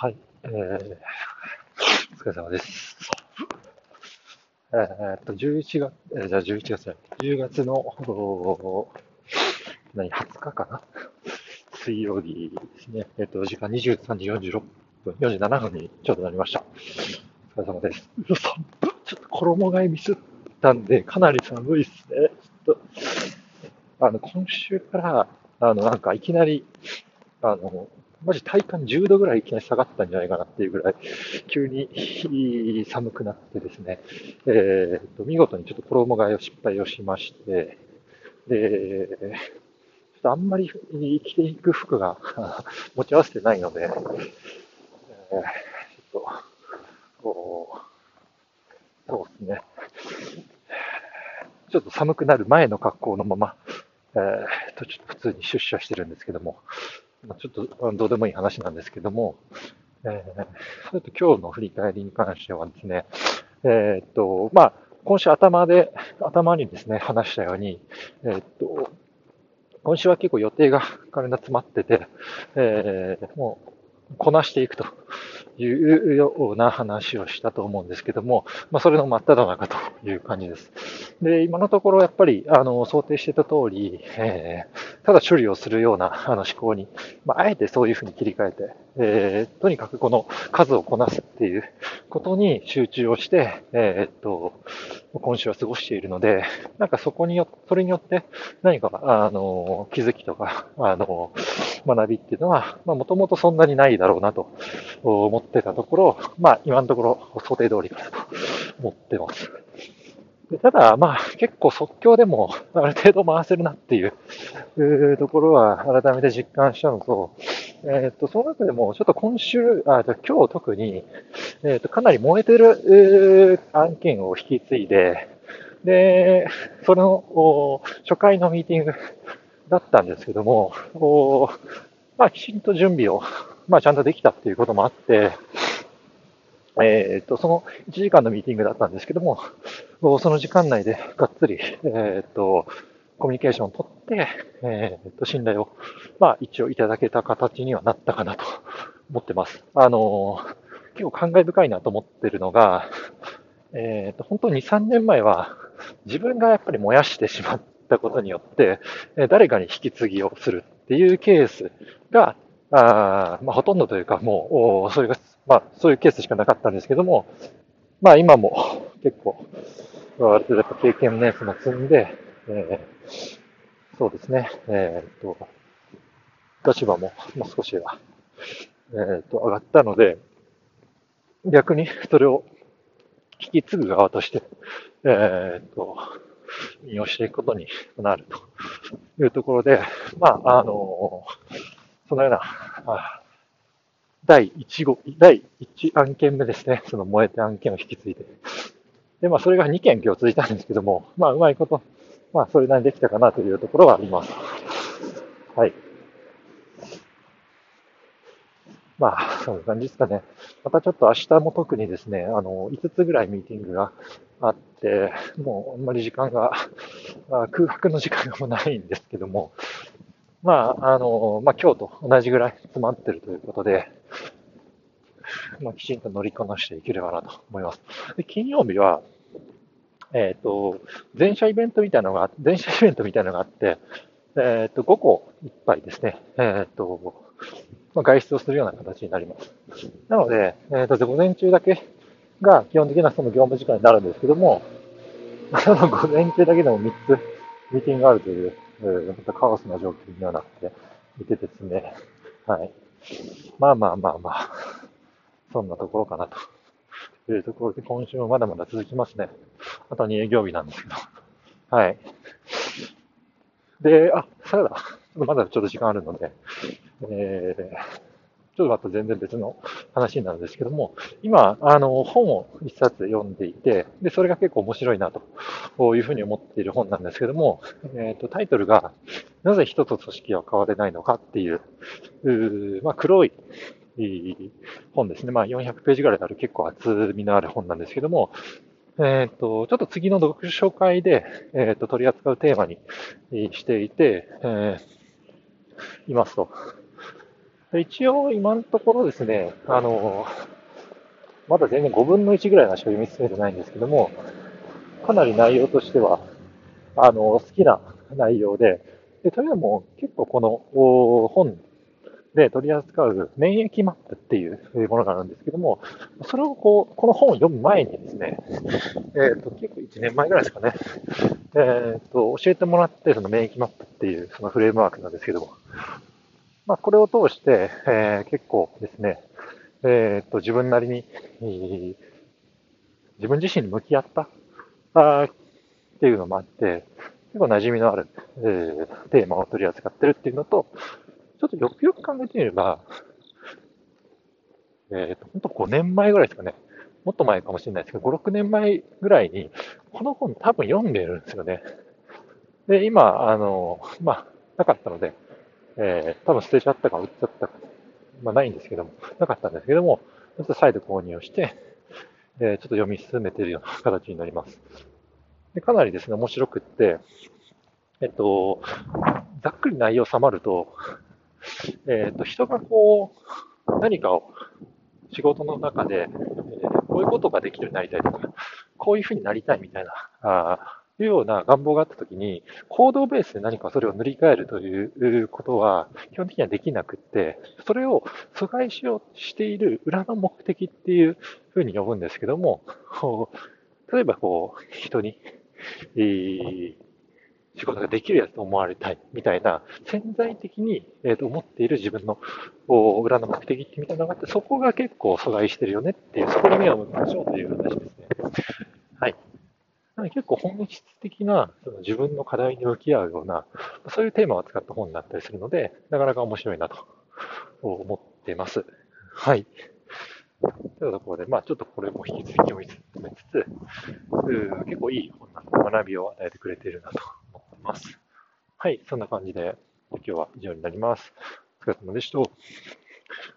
はい、えー、お疲れ様です。えー、っと、11月、えー、じゃあ11月じゃ10月の、何、20日かな？水曜日ですね。えー、っと、時間23時46分、47分にちょうどなりました。お疲れ様です。ちょっと衣替えミスったんで、かなり寒いっすね。ちょっと、あの、今週から、あの、なんかいきなり、あの、マジ体感10度ぐらいいきなり下がったんじゃないかなっていうぐらい、急に寒くなってですね、えー、と見事にちょっと衣替えを失敗をしまして、で、ちょっとあんまり着ていく服が 持ち合わせてないので、えー、ちょっと、こう、そうですね、ちょっと寒くなる前の格好のまま、えー、と、ちょっと普通に出社してるんですけども、まあ、ちょっとどうでもいい話なんですけども、えー、それと今日の振り返りに関してはですね、えー、っと、まあ、今週頭で、頭にですね、話したように、えー、っと、今週は結構予定が体詰まってて、えー、もう、こなしていくというような話をしたと思うんですけども、まあ、それの真っ只中という感じです。で、今のところやっぱり、あの、想定してた通り、えー、ただ処理をするようなあの思考に、まあ、あえてそういうふうに切り替えて、えー、とにかくこの数をこなすっていうことに集中をして、えー、っと、今週は過ごしているので、なんかそこによそれによって何か、あの、気づきとか、あの、学びっていうのは、まあ、もともとそんなにないだろうなと思ってたところ、まあ、今のところ想定通りかなと思ってます。でただ、まあ、結構即興でもある程度回せるなっていうところは改めて実感したのと、えっ、と、その中でもちょっと今週、あ今日特に、えっ、と、かなり燃えてる案件を引き継いで、で、そのお初回のミーティングだったんですけども、おまあ、きちんと準備を、まあ、ちゃんとできたっていうこともあって、えっ、と、その1時間のミーティングだったんですけども、その時間内でがっつり、えっ、と、コミュニケーションをとって、えっ、と、信頼を、まあ、一応いただけた形にはなったかなと思ってます。あの、結構感慨深いなと思ってるのが、えっ、と、本当に2、3年前は、自分がやっぱり燃やしてしまったことによって、誰かに引き継ぎをするっていうケースが、あまあ、ほとんどというか、もう、それが、まあ、そういうケースしかなかったんですけども、まあ、今も 結構、ある程度やっぱ経験年数も積んで、えー、そうですね、えー、っと、立場も、もう少しは、えー、っと、上がったので、逆に それを引き継ぐ側として、えー、っと、引用していくことになるというところで、まあ、あの、そのような、第1号、第1案件目ですね。その燃えて案件を引き継いで。で、まあ、それが2件今日続いたんですけども、まあ、うまいこと、まあ、それなりにできたかなというところはあります。はい。まあ、そんな感じですかね。またちょっと明日も特にですね、あの、5つぐらいミーティングがあって、もうあんまり時間が、あ、空白の時間がもないんですけども、まあ、あの、まあ今日と同じぐらい詰まってるということで、まあきちんと乗りこなしていければなと思います。で金曜日は、えっ、ー、と、全社イベントみたいなのが、全社イベントみたいなのがあって、えっ、ー、と、午後いっぱいですね、えっ、ー、と、まあ、外出をするような形になります。なので、えっ、と、午前中だけが基本的なその業務時間になるんですけども、そ の午前中だけでも3つミーティングがあるという、えー、またカオスな状況にはなっていてですね、はい。まあまあまあまあ、そんなところかなというところで、今週もまだまだ続きますね。あと2営業日なんですけど。はい。で、あ、そうだ。まだちょっと時間あるので、えー、ちょっとまた全然別の話なんですけども、今、あの、本を一冊読んでいて、で、それが結構面白いなというふうに思っている本なんですけども、えっ、ー、と、タイトルが、なぜ人と組織は変われないのかっていう、うまあ、黒い本ですね。まあ、400ページぐらいある結構厚みのある本なんですけども、えっ、ー、と、ちょっと次の読書会で、えっ、ー、と、取り扱うテーマにしていて、えー、いますと。一応今のところですね、あの、まだ全然5分の1ぐらいのしか読み進めてないんですけども、かなり内容としては、あの、好きな内容で、でというのも結構この本で取り扱う免疫マップっていうものがあるんですけども、それをこう、この本を読む前にですね、えっ、ー、と、結構1年前ぐらいですかね、えっ、ー、と、教えてもらって、その免疫マップっていうそのフレームワークなんですけども、まあ、これを通して、えー、結構ですね、えっ、と、自分なりに、自分自身に向き合ったあっていうのもあって、結構馴染みのある、えー、テーマを取り扱ってるっていうのと、ちょっとよくよく考えてみれば、えっ、ー、と、本当5年前ぐらいですかね。もっと前かもしれないですけど、5、6年前ぐらいに、この本多分読んでるんですよね。で、今、あの、まあ、なかったので、えー、多分捨てちゃったか売っちゃったか、まあ、ないんですけども、なかったんですけども、ちょっと再度購入をして、えー、ちょっと読み進めているような形になります。でかなりですね、面白くって、えっと、ざっくり内容収まると、えっ、と、人がこう、何かを仕事の中で、えー、こういうことができるようになりたいとか、こういうふうになりたいみたいな、あというような願望があったときに、行動ベースで何かそれを塗り替えるということは、基本的にはできなくって、それを阻害しようしている裏の目的っていうふうに呼ぶんですけども、例えばこう、人に、えー仕事ができるやつと思われたいみたいな、潜在的に、えー、と思っている自分の裏の目的ってみたいなのがあって、そこが結構阻害してるよねっていう、そこに目を向けましょうという話ですね。はい。なので結構本質的なその自分の課題に向き合うような、そういうテーマを使った本になったりするので、なかなか面白いなと思っています。はい。というところで、まあちょっとこれも引き続き読み進めつつ、結構いい本な学びを与えてくれているなとます。はい、そんな感じで、今日は以上になります。お疲れ様でした。